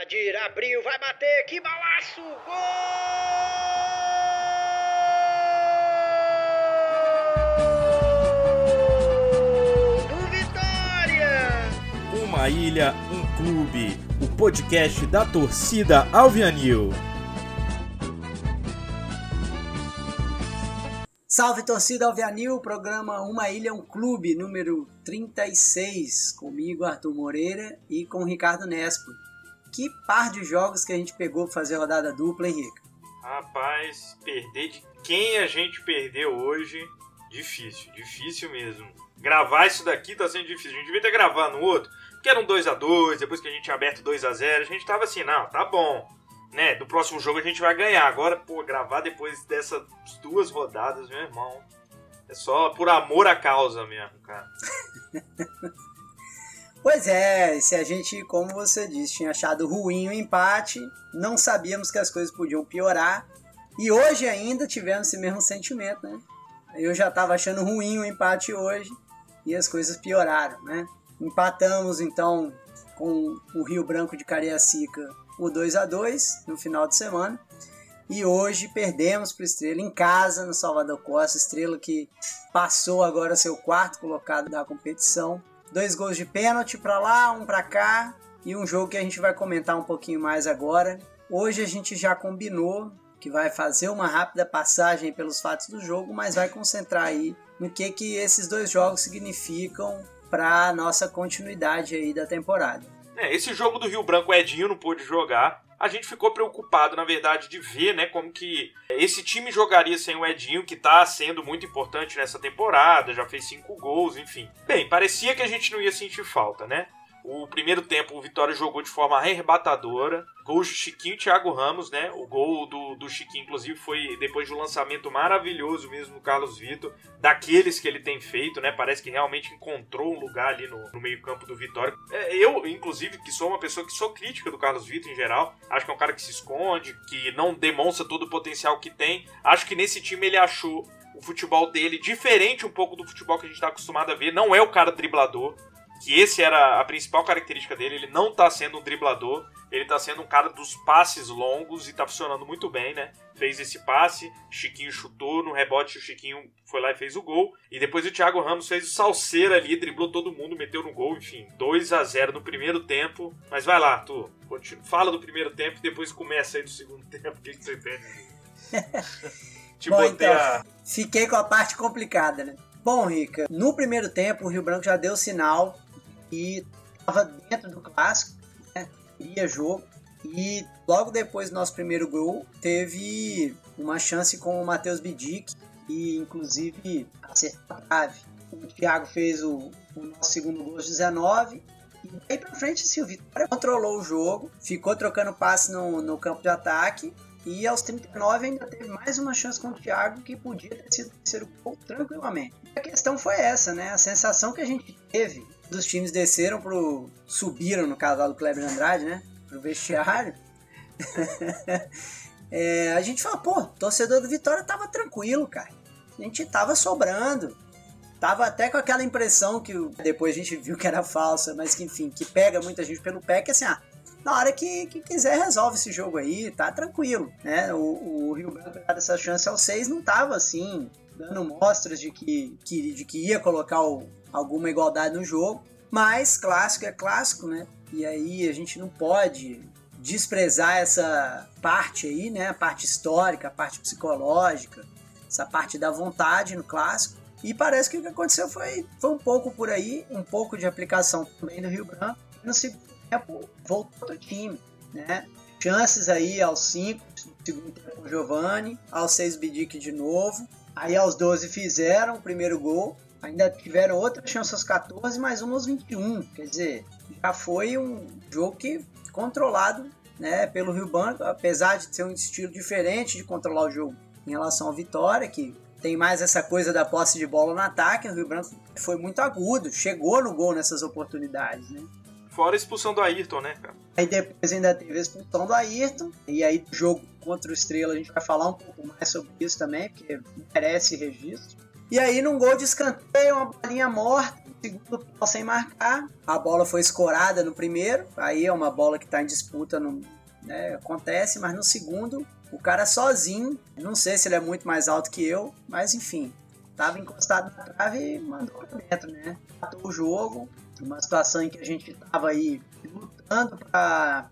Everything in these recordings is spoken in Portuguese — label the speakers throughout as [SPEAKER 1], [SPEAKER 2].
[SPEAKER 1] Adir abriu, vai bater, que balaço! Gol! Do Vitória!
[SPEAKER 2] Uma ilha, um clube. O podcast da torcida Alvianil.
[SPEAKER 3] Salve torcida Alvianil, programa Uma Ilha, um Clube, número 36, comigo Arthur Moreira e com Ricardo Nespo. Que par de jogos que a gente pegou pra fazer rodada dupla, hein, Rica?
[SPEAKER 4] Rapaz, perder de quem a gente perdeu hoje, difícil, difícil mesmo. Gravar isso daqui tá sendo difícil. A gente devia ter gravado no outro, porque era um 2x2, depois que a gente tinha aberto 2x0, a gente tava assim, não, tá bom. Né, do próximo jogo a gente vai ganhar. Agora, pô, gravar depois dessas duas rodadas, meu irmão, é só por amor à causa mesmo, cara.
[SPEAKER 3] Pois é, se a gente, como você disse, tinha achado ruim o empate, não sabíamos que as coisas podiam piorar. E hoje ainda tivemos esse mesmo sentimento, né? Eu já estava achando ruim o empate hoje e as coisas pioraram, né? Empatamos então com o Rio Branco de Cariacica o 2 a 2 no final de semana. E hoje perdemos para Estrela em casa, no Salvador Costa. Estrela que passou agora seu quarto colocado da competição. Dois gols de pênalti para lá, um para cá. E um jogo que a gente vai comentar um pouquinho mais agora. Hoje a gente já combinou que vai fazer uma rápida passagem pelos fatos do jogo, mas vai concentrar aí no que, que esses dois jogos significam para nossa continuidade aí da temporada.
[SPEAKER 4] É, esse jogo do Rio Branco, o Edinho não pôde jogar. A gente ficou preocupado, na verdade, de ver, né, como que esse time jogaria sem o Edinho, que tá sendo muito importante nessa temporada, já fez cinco gols, enfim. Bem, parecia que a gente não ia sentir falta, né? O primeiro tempo o Vitória jogou de forma arrebatadora. Gols de Chiquinho e Thiago Ramos, né? O gol do, do Chiquinho, inclusive, foi depois de um lançamento maravilhoso mesmo do Carlos Vitor, daqueles que ele tem feito, né? Parece que realmente encontrou um lugar ali no, no meio-campo do Vitória. É, eu, inclusive, que sou uma pessoa que sou crítica do Carlos Vitor em geral, acho que é um cara que se esconde, que não demonstra todo o potencial que tem. Acho que nesse time ele achou o futebol dele diferente um pouco do futebol que a gente está acostumado a ver. Não é o cara driblador que esse era a principal característica dele. Ele não tá sendo um driblador, ele tá sendo um cara dos passes longos e tá funcionando muito bem, né? Fez esse passe, Chiquinho chutou, no rebote o Chiquinho foi lá e fez o gol. E depois o Thiago Ramos fez o salseiro ali, driblou todo mundo, meteu no gol, enfim, 2 a 0 no primeiro tempo. Mas vai lá, tu, fala do primeiro tempo e depois começa aí do segundo tempo, o que, que você tem?
[SPEAKER 3] Te Bom, então, a... fiquei com a parte complicada, né? Bom, Rica, no primeiro tempo o Rio Branco já deu sinal e estava dentro do clássico, né? queria jogo. E logo depois do nosso primeiro gol, teve uma chance com o Matheus Bidic e inclusive acertou a trave. O Thiago fez o, o nosso segundo gol aos 19 e daí pra frente assim, o Vitória controlou o jogo, ficou trocando passe no, no campo de ataque e aos 39 ainda teve mais uma chance com o Thiago que podia ter sido o terceiro gol tranquilamente. E a questão foi essa, né? A sensação que a gente teve dos times desceram pro. subiram, no caso do Kleber Andrade, né? Pro vestiário. é, a gente fala, pô, torcedor do Vitória tava tranquilo, cara. A gente tava sobrando. Tava até com aquela impressão que depois a gente viu que era falsa, mas que enfim, que pega muita gente pelo pé, que assim, ah, na hora que, que quiser resolve esse jogo aí, tá tranquilo, né? O, o Rio Branco, dado essa chance aos seis, não tava assim, dando mostras de que, que, de que ia colocar o, alguma igualdade no jogo, mas clássico é clássico, né? E aí a gente não pode desprezar essa parte aí, né? A parte histórica, a parte psicológica, essa parte da vontade no clássico. E parece que o que aconteceu foi, foi um pouco por aí, um pouco de aplicação também do Rio Branco. No segundo tempo, voltou o time, né? Chances aí aos 5, segundo tempo o Giovanni, aos 6 Bidic de novo. Aí aos 12 fizeram o primeiro gol ainda tiveram outra chance aos 14, mais uma aos 21. Quer dizer, já foi um jogo que controlado né, pelo Rio Branco, apesar de ter um estilo diferente de controlar o jogo em relação ao Vitória, que tem mais essa coisa da posse de bola no ataque. O Rio Branco foi muito agudo, chegou no gol nessas oportunidades, né?
[SPEAKER 4] Fora a expulsão do Ayrton, né, cara?
[SPEAKER 3] Aí depois ainda teve a expulsão do Ayrton. E aí, o jogo contra o Estrela, a gente vai falar um pouco mais sobre isso também, porque merece registro. E aí, num gol de escanteio, uma bolinha morta, segundo sem marcar, a bola foi escorada no primeiro, aí é uma bola que está em disputa, no, né, acontece, mas no segundo, o cara sozinho, não sei se ele é muito mais alto que eu, mas enfim, tava encostado na trave e mandou pra dentro, né? Matou o jogo, uma situação em que a gente tava aí lutando para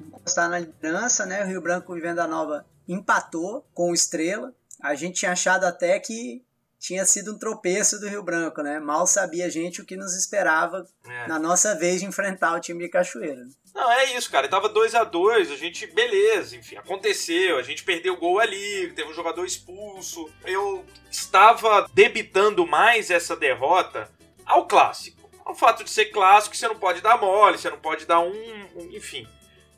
[SPEAKER 3] encostar na liderança, né? O Rio Branco e Venda Nova empatou com o Estrela. A gente tinha achado até que tinha sido um tropeço do Rio Branco, né? Mal sabia a gente o que nos esperava é. na nossa vez de enfrentar o time de Cachoeira.
[SPEAKER 4] Não, é isso, cara. Tava 2 a 2 a gente, beleza, enfim, aconteceu, a gente perdeu o gol ali, teve um jogador expulso. Eu estava debitando mais essa derrota ao clássico. Ao fato de ser clássico, você não pode dar mole, você não pode dar um, um enfim.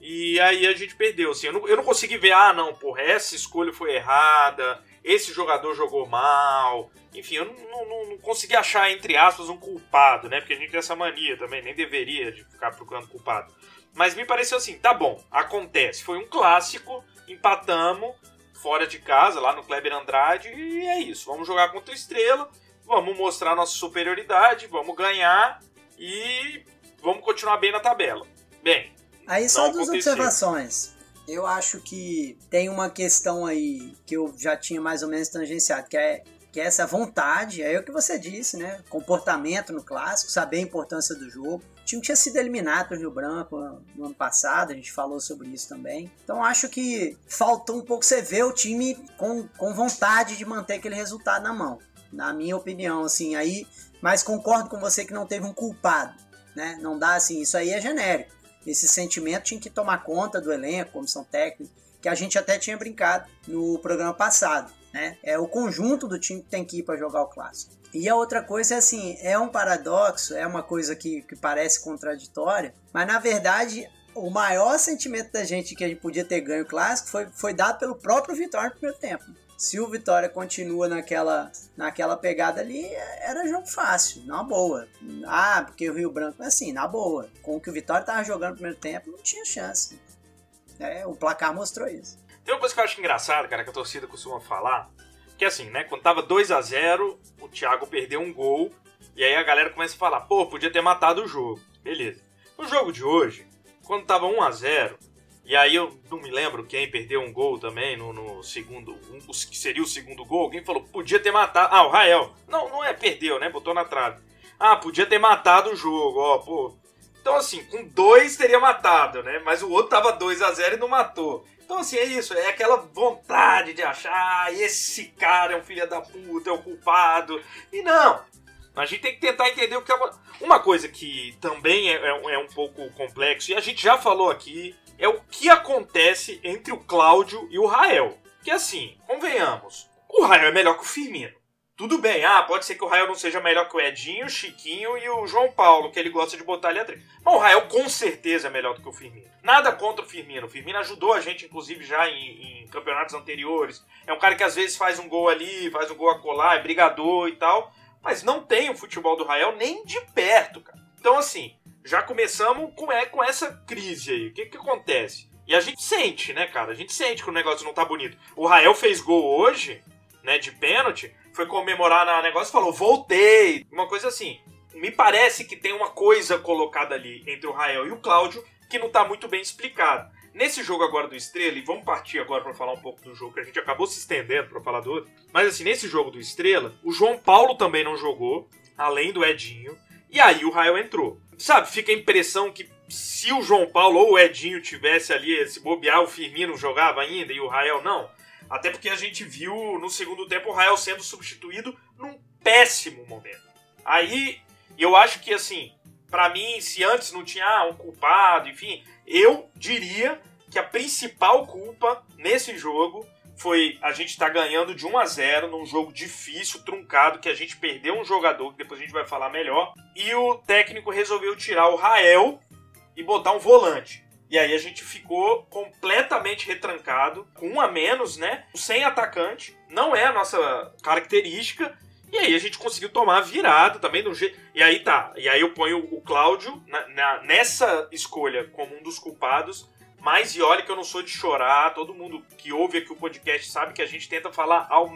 [SPEAKER 4] E aí a gente perdeu, assim. Eu não, eu não consegui ver, ah, não, porra, essa escolha foi errada, esse jogador jogou mal. Enfim, eu não, não, não, consegui achar, entre aspas, um culpado, né? Porque a gente tem essa mania também, nem deveria de ficar procurando culpado. Mas me pareceu assim, tá bom, acontece. Foi um clássico, empatamos, fora de casa, lá no Kleber Andrade, e é isso. Vamos jogar contra o Estrela, vamos mostrar nossa superioridade, vamos ganhar e vamos continuar bem na tabela. Bem.
[SPEAKER 3] Aí só duas observações eu acho que tem uma questão aí que eu já tinha mais ou menos tangenciado, que é, que é essa vontade, é o que você disse, né? Comportamento no clássico, saber a importância do jogo. O time tinha sido eliminado pelo Rio Branco no ano passado, a gente falou sobre isso também. Então acho que faltou um pouco você ver o time com, com vontade de manter aquele resultado na mão. Na minha opinião, assim, aí. Mas concordo com você que não teve um culpado, né? Não dá assim, isso aí é genérico esse sentimento tinha que tomar conta do elenco, comissão técnica, que a gente até tinha brincado no programa passado. Né? É o conjunto do time que tem que ir para jogar o clássico. E a outra coisa é assim, é um paradoxo, é uma coisa que, que parece contraditória, mas na verdade o maior sentimento da gente que a gente podia ter ganho o clássico foi, foi dado pelo próprio Vitória no primeiro tempo. Se o Vitória continua naquela, naquela pegada ali, era jogo fácil, na boa. Ah, porque o Rio Branco, assim, na boa. Com o que o Vitória tava jogando no primeiro tempo, não tinha chance. É, o placar mostrou isso.
[SPEAKER 4] Tem uma coisa que eu acho engraçada, cara, que a torcida costuma falar, que é assim, né, quando tava 2 a 0 o Thiago perdeu um gol, e aí a galera começa a falar, pô, podia ter matado o jogo. Beleza. No jogo de hoje, quando tava 1 a 0 e aí eu não me lembro quem perdeu um gol também no, no segundo, um, que seria o segundo gol. Alguém falou, podia ter matado. Ah, o Rael. Não, não é perdeu, né? Botou na trave. Ah, podia ter matado o jogo, ó, pô. Então, assim, com dois teria matado, né? Mas o outro tava 2 a 0 e não matou. Então, assim, é isso. É aquela vontade de achar, esse cara é um filho da puta, é o culpado. E não. A gente tem que tentar entender o que é. Uma coisa que também é, é, é um pouco complexo, e a gente já falou aqui, é o que acontece entre o Cláudio e o Rael. Que assim, convenhamos, o Rael é melhor que o Firmino. Tudo bem, ah, pode ser que o Rael não seja melhor que o Edinho, o Chiquinho e o João Paulo, que ele gosta de botar ali atrás. Mas o Rael com certeza é melhor do que o Firmino. Nada contra o Firmino. O Firmino ajudou a gente, inclusive, já em, em campeonatos anteriores. É um cara que às vezes faz um gol ali, faz um gol a colar, é brigador e tal. Mas não tem o futebol do Rael nem de perto, cara. Então, assim, já começamos com, é, com essa crise aí. O que que acontece? E a gente sente, né, cara? A gente sente que o negócio não tá bonito. O Rael fez gol hoje, né, de pênalti, foi comemorar na negócio e falou: voltei. Uma coisa assim. Me parece que tem uma coisa colocada ali entre o Rael e o Cláudio que não tá muito bem explicado. Nesse jogo agora do Estrela, e vamos partir agora para falar um pouco do jogo, que a gente acabou se estendendo para falar do outro. Mas assim, nesse jogo do Estrela, o João Paulo também não jogou, além do Edinho. E aí o Rael entrou. Sabe, fica a impressão que se o João Paulo ou o Edinho tivesse ali, se bobear, o Firmino jogava ainda e o Rael não. Até porque a gente viu no segundo tempo o Rael sendo substituído num péssimo momento. Aí eu acho que assim, para mim, se antes não tinha ah, um culpado, enfim, eu diria que a principal culpa nesse jogo foi a gente tá ganhando de 1 a 0 num jogo difícil, truncado, que a gente perdeu um jogador, que depois a gente vai falar melhor, e o técnico resolveu tirar o Rael e botar um volante. E aí a gente ficou completamente retrancado, com um a menos, né? Sem atacante. Não é a nossa característica. E aí a gente conseguiu tomar a virada também do jeito. E aí tá. E aí eu ponho o Cláudio na, na, nessa escolha como um dos culpados. Mas e olha que eu não sou de chorar, todo mundo que ouve aqui o podcast sabe que a gente tenta falar ao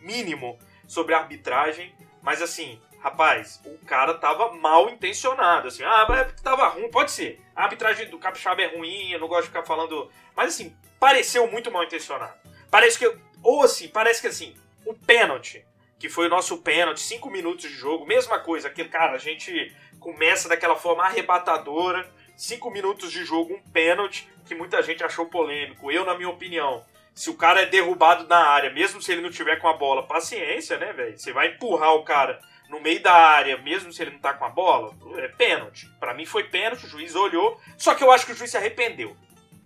[SPEAKER 4] mínimo sobre arbitragem, mas assim, Rapaz, o cara tava mal intencionado, assim. Ah, mas tava ruim, pode ser. A arbitragem do Capixaba é ruim, eu não gosto de ficar falando. Mas assim, pareceu muito mal intencionado. Parece que. Ou assim, parece que assim, o pênalti, que foi o nosso pênalti, cinco minutos de jogo, mesma coisa, aquele cara, a gente começa daquela forma arrebatadora, cinco minutos de jogo, um pênalti, que muita gente achou polêmico. Eu, na minha opinião, se o cara é derrubado na área, mesmo se ele não tiver com a bola, paciência, né, velho? Você vai empurrar o cara no meio da área, mesmo se ele não tá com a bola, é pênalti. Para mim foi pênalti, o juiz olhou, só que eu acho que o juiz se arrependeu.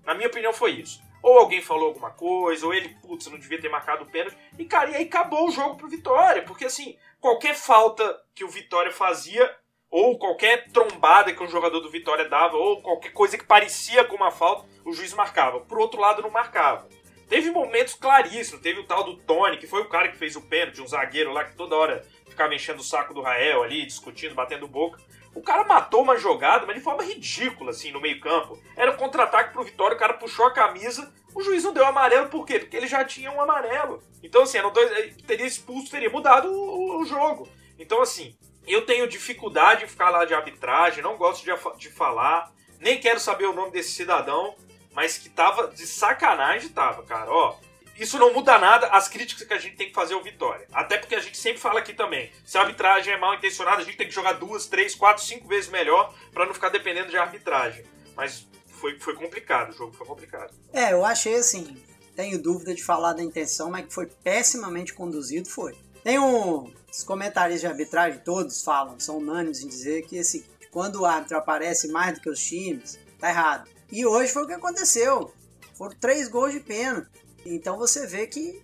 [SPEAKER 4] Na minha opinião foi isso. Ou alguém falou alguma coisa, ou ele, putz, não devia ter marcado o pênalti. E, cara, e aí acabou o jogo pro Vitória. Porque, assim, qualquer falta que o Vitória fazia, ou qualquer trombada que um jogador do Vitória dava, ou qualquer coisa que parecia com uma falta, o juiz marcava. Pro outro lado, não marcava. Teve momentos claríssimos. Teve o tal do Tony, que foi o cara que fez o pênalti, um zagueiro lá que toda hora ficava enchendo o saco do Rael ali, discutindo, batendo boca. O cara matou uma jogada, mas de forma ridícula, assim, no meio-campo. Era contra-ataque pro Vitória, o cara puxou a camisa, o juiz não deu amarelo, por quê? Porque ele já tinha um amarelo. Então, assim, dois, teria expulso, teria mudado o, o, jogo. Então, assim, eu tenho dificuldade em ficar lá de arbitragem, não gosto de, de falar, nem quero saber o nome desse cidadão, mas que tava de sacanagem, tava, cara. Ó, isso não muda nada as críticas que a gente tem que fazer ao Vitória. Até porque a gente sempre fala aqui também. Se a arbitragem é mal intencionada, a gente tem que jogar duas, três, quatro, cinco vezes melhor para não ficar dependendo de arbitragem. Mas foi, foi complicado, o jogo foi complicado.
[SPEAKER 3] É, eu achei assim. Tenho dúvida de falar da intenção, mas que foi pessimamente conduzido, foi. Tem um. Os comentários de arbitragem todos falam, são unânimes em dizer que esse, quando o árbitro aparece mais do que os times, tá errado. E hoje foi o que aconteceu. Foram três gols de pênalti. Então você vê que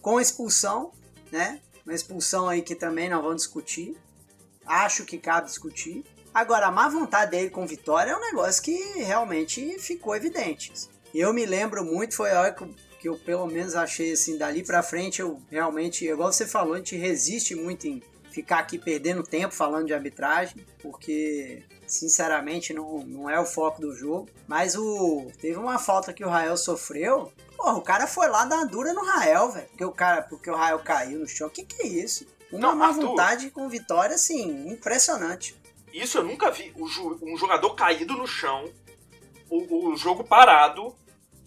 [SPEAKER 3] com a expulsão, né? Uma expulsão aí que também não vamos discutir. Acho que cabe discutir. Agora, a má vontade dele com vitória é um negócio que realmente ficou evidente. Eu me lembro muito, foi a hora que, que eu pelo menos achei assim, dali pra frente eu realmente, igual você falou, a gente resiste muito em ficar aqui perdendo tempo falando de arbitragem, porque sinceramente não, não é o foco do jogo. Mas o teve uma falta que o Rael sofreu Porra, o cara foi lá dar uma dura no Rael, velho. Porque o cara, porque o Rael caiu no chão. O que, que é isso? Uma má vontade com vitória, assim, impressionante.
[SPEAKER 4] Isso eu nunca vi. Um jogador caído no chão, o, o jogo parado,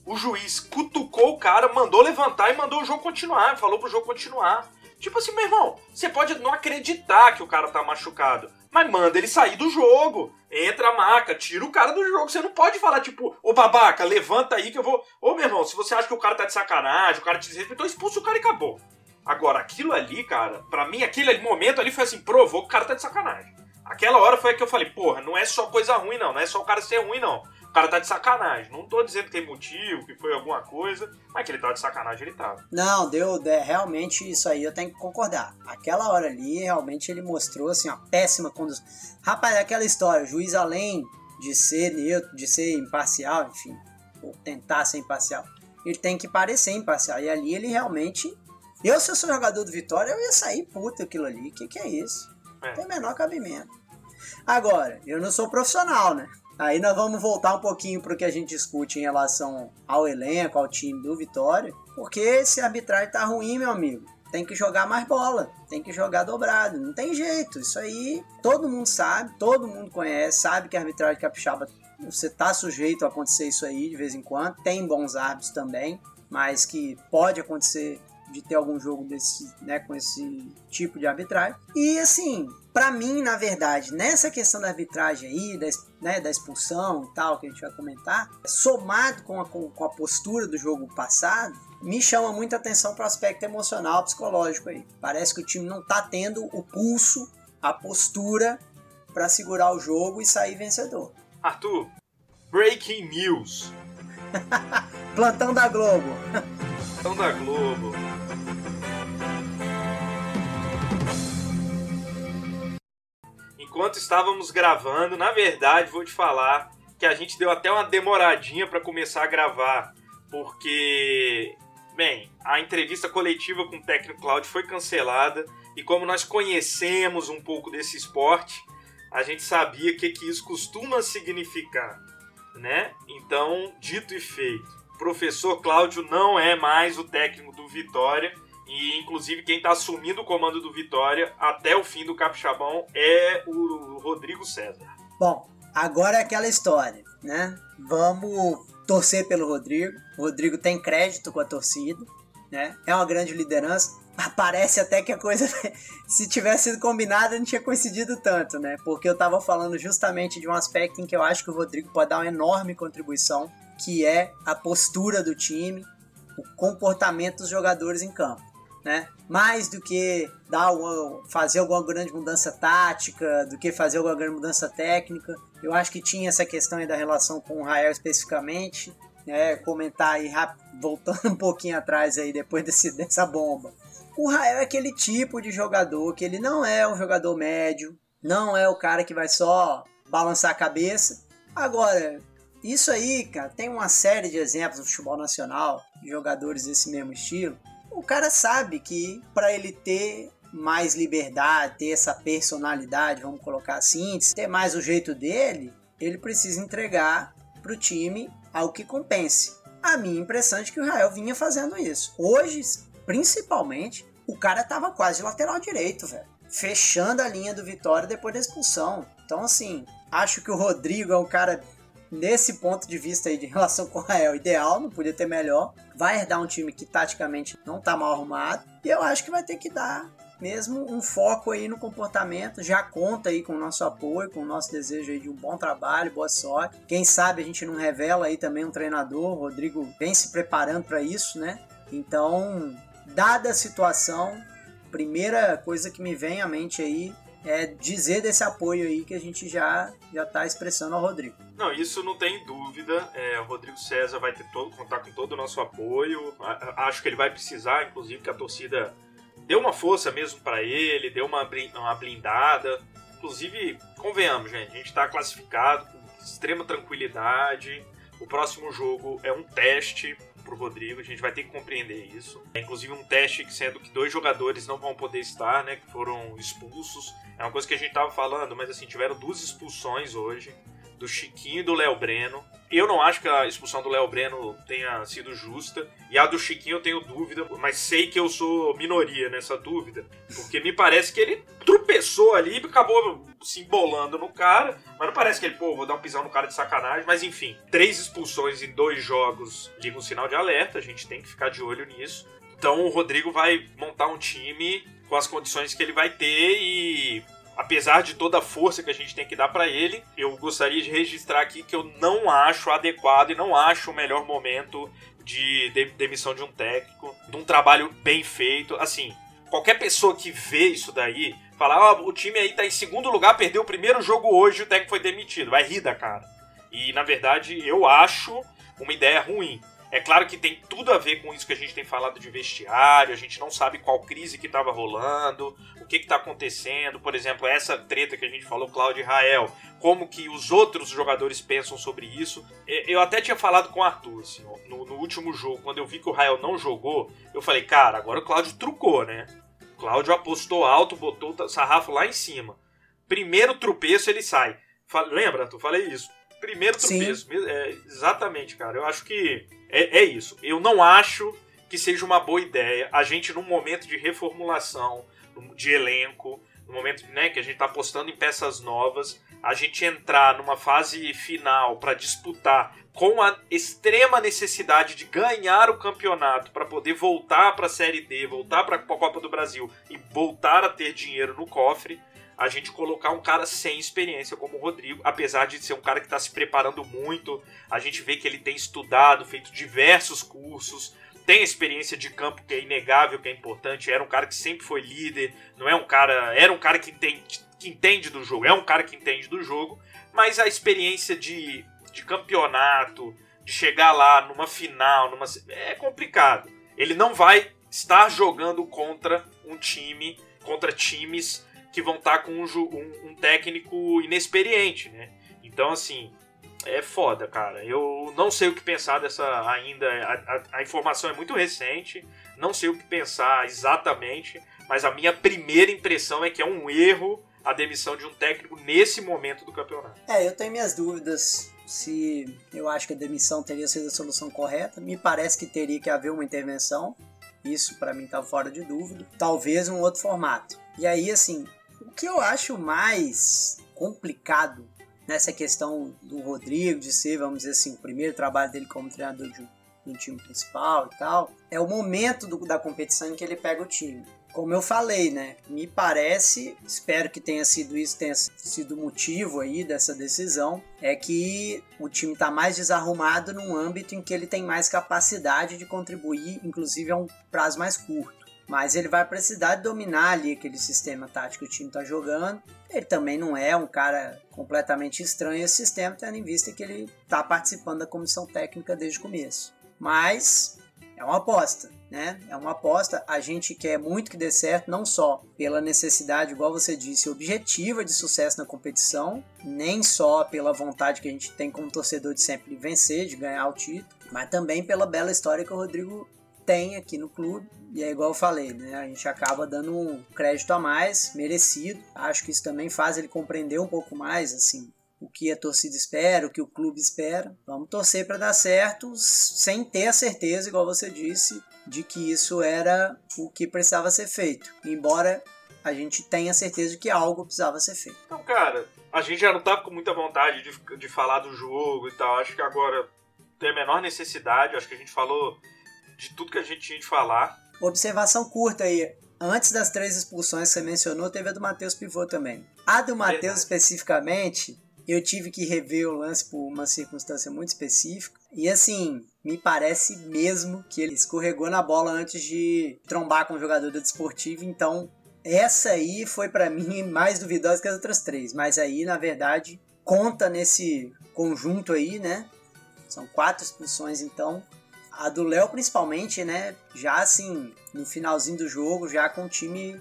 [SPEAKER 4] o juiz cutucou o cara, mandou levantar e mandou o jogo continuar. Falou pro jogo continuar. Tipo assim, meu irmão, você pode não acreditar que o cara tá machucado, mas manda ele sair do jogo. Entra a maca, tira o cara do jogo. Você não pode falar, tipo, ô babaca, levanta aí que eu vou. Ô meu irmão, se você acha que o cara tá de sacanagem, o cara te desrespeitou, expulsa o cara e acabou. Agora, aquilo ali, cara, para mim, aquele momento ali foi assim, provou que o cara tá de sacanagem. Aquela hora foi que eu falei, porra, não é só coisa ruim, não. Não é só o cara ser ruim, não. O cara tá de sacanagem. Não tô dizendo que tem motivo, que foi alguma coisa, mas que ele tava de sacanagem, ele tava.
[SPEAKER 3] Não, deu, é, realmente isso aí eu tenho que concordar. Aquela hora ali, realmente ele mostrou assim, uma péssima condução. Rapaz, é aquela história, o juiz além de ser neutro, de ser imparcial, enfim, ou tentar ser imparcial, ele tem que parecer imparcial. E ali ele realmente. Eu, se eu sou jogador do Vitória, eu ia sair puto aquilo ali. O que, que é isso? É. Tem menor cabimento. Agora, eu não sou profissional, né? Aí nós vamos voltar um pouquinho para o que a gente discute em relação ao elenco, ao time do Vitória, porque se a arbitragem tá ruim, meu amigo, tem que jogar mais bola, tem que jogar dobrado, não tem jeito. Isso aí todo mundo sabe, todo mundo conhece, sabe que a arbitragem capixaba você tá sujeito a acontecer isso aí de vez em quando. Tem bons árbitros também, mas que pode acontecer de ter algum jogo desse, né, com esse tipo de arbitragem. E assim, para mim, na verdade, nessa questão da arbitragem aí, da, né, da expulsão e tal, que a gente vai comentar, somado com a, com, a postura do jogo passado, me chama muita atenção para o aspecto emocional, psicológico aí. Parece que o time não tá tendo o pulso, a postura para segurar o jogo e sair vencedor.
[SPEAKER 4] Arthur, breaking news.
[SPEAKER 3] Plantão da Globo.
[SPEAKER 4] Plantão da Globo. Enquanto estávamos gravando, na verdade, vou te falar que a gente deu até uma demoradinha para começar a gravar, porque, bem, a entrevista coletiva com o técnico Cláudio foi cancelada e como nós conhecemos um pouco desse esporte, a gente sabia o que, que isso costuma significar, né? Então, dito e feito, o professor Cláudio não é mais o técnico do Vitória E inclusive quem tá assumindo o comando do Vitória até o fim do Capixabão é o Rodrigo César.
[SPEAKER 3] Bom, agora é aquela história, né? Vamos torcer pelo Rodrigo. O Rodrigo tem crédito com a torcida, né? É uma grande liderança. Parece até que a coisa, se tivesse sido combinada, não tinha coincidido tanto, né? Porque eu tava falando justamente de um aspecto em que eu acho que o Rodrigo pode dar uma enorme contribuição, que é a postura do time, o comportamento dos jogadores em campo. Né? Mais do que dar uma, fazer alguma grande mudança tática, do que fazer alguma grande mudança técnica. Eu acho que tinha essa questão aí da relação com o Rael especificamente. Né? Comentar aí, voltando um pouquinho atrás aí, depois desse, dessa bomba. O Rael é aquele tipo de jogador que ele não é um jogador médio, não é o cara que vai só balançar a cabeça. Agora, isso aí, cara, tem uma série de exemplos no futebol nacional, de jogadores desse mesmo estilo. O cara sabe que para ele ter mais liberdade, ter essa personalidade, vamos colocar assim, ter mais o jeito dele, ele precisa entregar para o time algo que compense. A minha impressão é que o Rael vinha fazendo isso. Hoje, principalmente, o cara tava quase lateral direito, velho. Fechando a linha do Vitória depois da expulsão. Então, assim, acho que o Rodrigo é um cara nesse ponto de vista aí de relação com o Rael, ideal, não podia ter melhor. Vai herdar um time que taticamente não tá mal arrumado. E eu acho que vai ter que dar mesmo um foco aí no comportamento. Já conta aí com o nosso apoio, com o nosso desejo aí de um bom trabalho, boa sorte. Quem sabe a gente não revela aí também um treinador. O Rodrigo vem se preparando para isso, né? Então, dada a situação, primeira coisa que me vem à mente aí é dizer desse apoio aí que a gente já já está expressando ao Rodrigo.
[SPEAKER 4] Não, isso não tem dúvida. É, o Rodrigo César vai ter todo contar com todo o nosso apoio. Acho que ele vai precisar, inclusive, que a torcida dê uma força mesmo para ele, dê uma, uma blindada. Inclusive, convenhamos, gente, a gente está classificado com extrema tranquilidade. O próximo jogo é um teste pro Rodrigo, a gente vai ter que compreender isso. É inclusive um teste que sendo que dois jogadores não vão poder estar, né, que foram expulsos. É uma coisa que a gente tava falando, mas assim, tiveram duas expulsões hoje, do Chiquinho e do Léo Breno. Eu não acho que a expulsão do Léo Breno tenha sido justa. E a do Chiquinho eu tenho dúvida, mas sei que eu sou minoria nessa dúvida. Porque me parece que ele tropeçou ali e acabou se embolando no cara. Mas não parece que ele, pô, vou dar um pisão no cara de sacanagem. Mas enfim, três expulsões em dois jogos liga um sinal de alerta. A gente tem que ficar de olho nisso. Então o Rodrigo vai montar um time com as condições que ele vai ter e apesar de toda a força que a gente tem que dar para ele, eu gostaria de registrar aqui que eu não acho adequado e não acho o melhor momento de demissão de um técnico, de um trabalho bem feito. Assim, qualquer pessoa que vê isso daí, falar, oh, o time aí tá em segundo lugar, perdeu o primeiro jogo hoje, o técnico foi demitido, vai rir da cara. E na verdade, eu acho uma ideia ruim. É claro que tem tudo a ver com isso que a gente tem falado de vestiário, a gente não sabe qual crise que estava rolando, o que está acontecendo, por exemplo, essa treta que a gente falou, Cláudio e Rael, como que os outros jogadores pensam sobre isso. Eu até tinha falado com o Arthur, assim, no, no último jogo, quando eu vi que o Rael não jogou, eu falei, cara, agora o Cláudio trucou, né? O Cláudio apostou alto, botou o sarrafo lá em cima. Primeiro tropeço ele sai. Lembra, Arthur? Falei isso. Primeiro tropeço. É, exatamente, cara. Eu acho que é, é isso. Eu não acho que seja uma boa ideia a gente, num momento de reformulação de elenco, no momento né, que a gente está apostando em peças novas, a gente entrar numa fase final para disputar com a extrema necessidade de ganhar o campeonato para poder voltar para a Série D, voltar para a Copa do Brasil e voltar a ter dinheiro no cofre, a gente colocar um cara sem experiência como o Rodrigo, apesar de ser um cara que está se preparando muito, a gente vê que ele tem estudado, feito diversos cursos, tem experiência de campo que é inegável, que é importante, era um cara que sempre foi líder, não é um cara, era um cara que entende, que entende do jogo, é um cara que entende do jogo, mas a experiência de, de campeonato, de chegar lá numa final, numa é complicado. Ele não vai estar jogando contra um time, contra times que vão estar tá com um, um, um, técnico inexperiente, né? Então, assim, é foda, cara. Eu não sei o que pensar dessa ainda. A, a, a, informação é muito recente, não sei o que pensar exatamente, mas a minha primeira impressão é que é um erro a demissão de um técnico nesse momento do campeonato.
[SPEAKER 3] É, eu tenho minhas dúvidas se eu acho que a demissão teria sido a solução correta. Me parece que teria que haver uma intervenção Isso para mim tá fora de dúvida. Talvez um outro formato. E aí, assim, o que eu acho mais complicado nessa questão do Rodrigo de ser, vamos dizer assim, o primeiro trabalho dele como treinador de um, time principal e tal, é o momento do, da competição em que ele pega o time. Como eu falei, né? Me parece, espero que tenha sido isso, tenha sido o motivo aí dessa decisão, é que o time está mais desarrumado num âmbito em que ele tem mais capacidade de contribuir, inclusive a um prazo mais curto. Mas ele vai precisar dominar ali aquele sistema tático que o time está jogando. Ele também não é um cara completamente estranho esse sistema, tendo em vista que ele está participando da comissão técnica desde o começo. Mas é uma aposta, né? É uma aposta. A gente quer muito que dê certo, não só pela necessidade, igual você disse, objetiva de sucesso na competição, nem só pela vontade que a gente tem como torcedor de sempre vencer, de ganhar o título, mas também pela bela história que o Rodrigo tem aqui no clube. E é igual eu falei, né? A gente acaba dando um crédito a mais, merecido. Acho que isso também faz ele compreender um pouco mais, assim, o que a torcida espera, o que o clube espera. Vamos torcer para dar certo, sem ter a certeza, igual você disse, de que isso era o que precisava ser feito. Embora a gente tenha certeza de que algo precisava ser feito.
[SPEAKER 4] Então, cara, a gente já não tá com muita vontade de, de falar do jogo e tal. Acho que agora tem a menor necessidade. Acho que a gente falou de tudo que a gente tinha de falar.
[SPEAKER 3] Observação curta aí. Antes das três expulsões que você mencionou, teve a do Matheus Pivô também. A do Matheus especificamente, eu tive que rever o lance por uma circunstância muito específica. E assim, me parece mesmo que ele escorregou na bola antes de trombar com o jogador da Desportivo. Então, essa aí foi para mim mais duvidosa que as outras três. Mas aí, na verdade, conta nesse conjunto aí, né? São quatro expulsões, então a do Léo principalmente, né? Já assim, no finalzinho do jogo, já com o time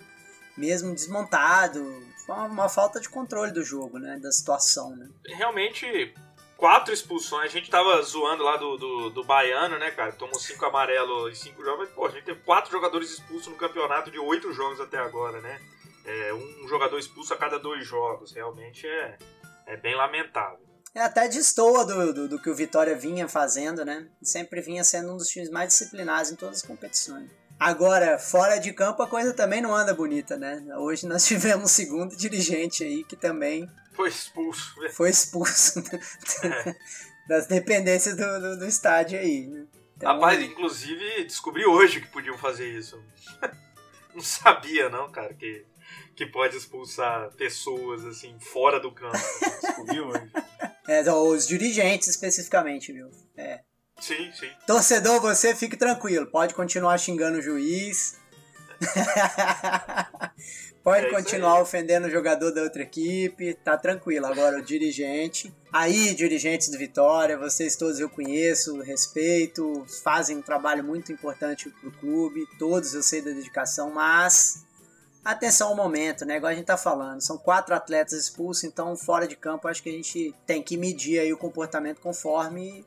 [SPEAKER 3] mesmo desmontado. Uma, uma falta de controle do jogo, né? Da situação, né?
[SPEAKER 4] Realmente, quatro expulsões. A gente tava zoando lá do, do, do Baiano, né, cara? Tomou cinco amarelos em cinco jogos. Mas, pô, a gente teve quatro jogadores expulsos no campeonato de oito jogos até agora, né? É, um jogador expulso a cada dois jogos. Realmente é, é bem lamentável.
[SPEAKER 3] É, até destoa do, do, do, que o Vitória vinha fazendo, né? Sempre vinha sendo um dos times mais disciplinados em todas as competições. Agora, fora de campo, a coisa também não anda bonita, né? Hoje nós tivemos um segundo dirigente aí que também.
[SPEAKER 4] Foi expulso.
[SPEAKER 3] Foi expulso é. das dependências do, do, do estádio aí, né?
[SPEAKER 4] Então, Rapaz, inclusive descobri hoje que podiam fazer isso. não sabia, não, cara, que, que pode expulsar pessoas assim fora do campo. Descobri hoje.
[SPEAKER 3] É, os dirigentes especificamente, viu? É.
[SPEAKER 4] Sim, sim.
[SPEAKER 3] Torcedor, você fique tranquilo. Pode continuar xingando o juiz. Pode é continuar ofendendo o jogador da outra equipe, tá tranquilo. Agora o dirigente. Aí, dirigentes do Vitória, vocês todos eu conheço, respeito, fazem um trabalho muito importante pro clube, todos eu sei da dedicação, mas atenção ao momento, né? Igual a gente tá falando, são quatro atletas expulsos, então fora de campo acho que a gente tem que medir aí o comportamento conforme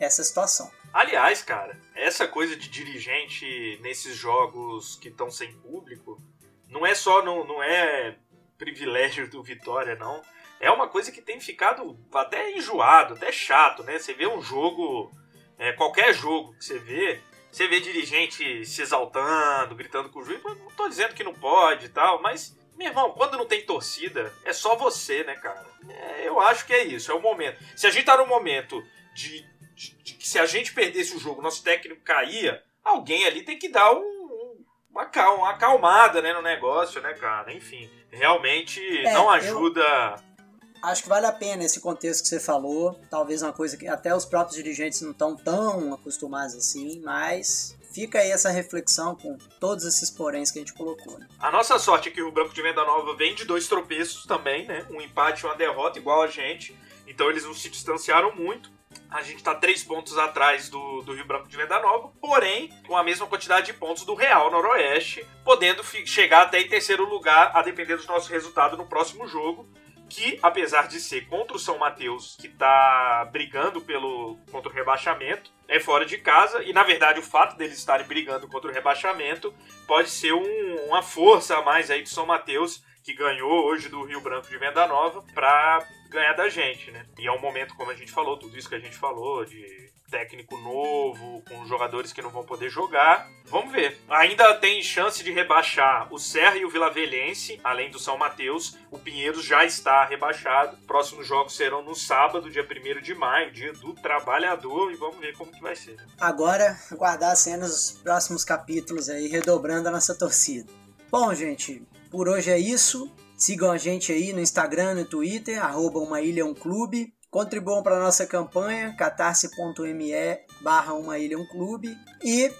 [SPEAKER 3] essa situação.
[SPEAKER 4] Aliás, cara, essa coisa de dirigente nesses jogos que estão sem público não é só não, não é privilégio do Vitória, não. É uma coisa que tem ficado até enjoado, até chato, né? Você vê um jogo, é, qualquer jogo que você vê, você vê dirigente se exaltando, gritando com o juiz. Não tô dizendo que não pode e tal, mas, meu irmão, quando não tem torcida, é só você, né, cara? É, eu acho que é isso, é o momento. Se a gente tá no momento de, de, de que se a gente perdesse o jogo, nosso técnico caía, alguém ali tem que dar um, uma, uma acalmada né, no negócio, né, cara? Enfim, realmente é, não ajuda. Eu
[SPEAKER 3] acho que vale a pena esse contexto que você falou. Talvez uma coisa que até os próprios dirigentes não estão tão acostumados assim, mas fica aí essa reflexão com todos esses poréns que a gente colocou. Né?
[SPEAKER 4] A nossa sorte é que o Branco de Venda Nova vem de dois tropeços também, né? Um empate e uma derrota igual a gente. Então eles não se distanciaram muito. A gente está três pontos atrás do, do Rio Branco de Venda Nova, porém com a mesma quantidade de pontos do Real Noroeste, podendo chegar até em terceiro lugar, a depender do nosso resultado no próximo jogo que apesar de ser contra o São Mateus, que está brigando pelo contra o rebaixamento, é fora de casa e na verdade o fato deles estarem brigando contra o rebaixamento pode ser um, uma força a mais aí do São Mateus que ganhou hoje do Rio Branco de Venda Nova para ganhar da gente, né? E é um momento, como a gente falou, tudo isso que a gente falou, de técnico novo, com jogadores que não vão poder jogar. Vamos ver. Ainda tem chance de rebaixar o Serra e o Vilavelhense, além do São Mateus. O Pinheiros já está rebaixado. Próximos jogos serão no sábado, dia 1 de maio, dia do trabalhador, e vamos ver como que vai ser.
[SPEAKER 3] Agora, aguardar as cenas dos próximos capítulos aí, redobrando a nossa torcida. Bom, gente, por hoje é isso. Sigam a gente aí no Instagram, no Twitter, arroba uma ilha um clube. Contribuam para a nossa campanha, catarse.me barra uma ilha um clube. E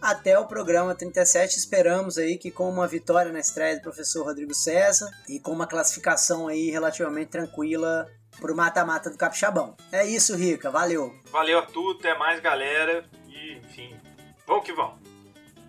[SPEAKER 3] até o programa 37, esperamos aí que com uma vitória na estreia do professor Rodrigo César e com uma classificação aí relativamente tranquila pro mata-mata do Capixabão. É isso, Rica. Valeu.
[SPEAKER 4] Valeu tudo, até mais, galera. E, enfim, vamos que vamos.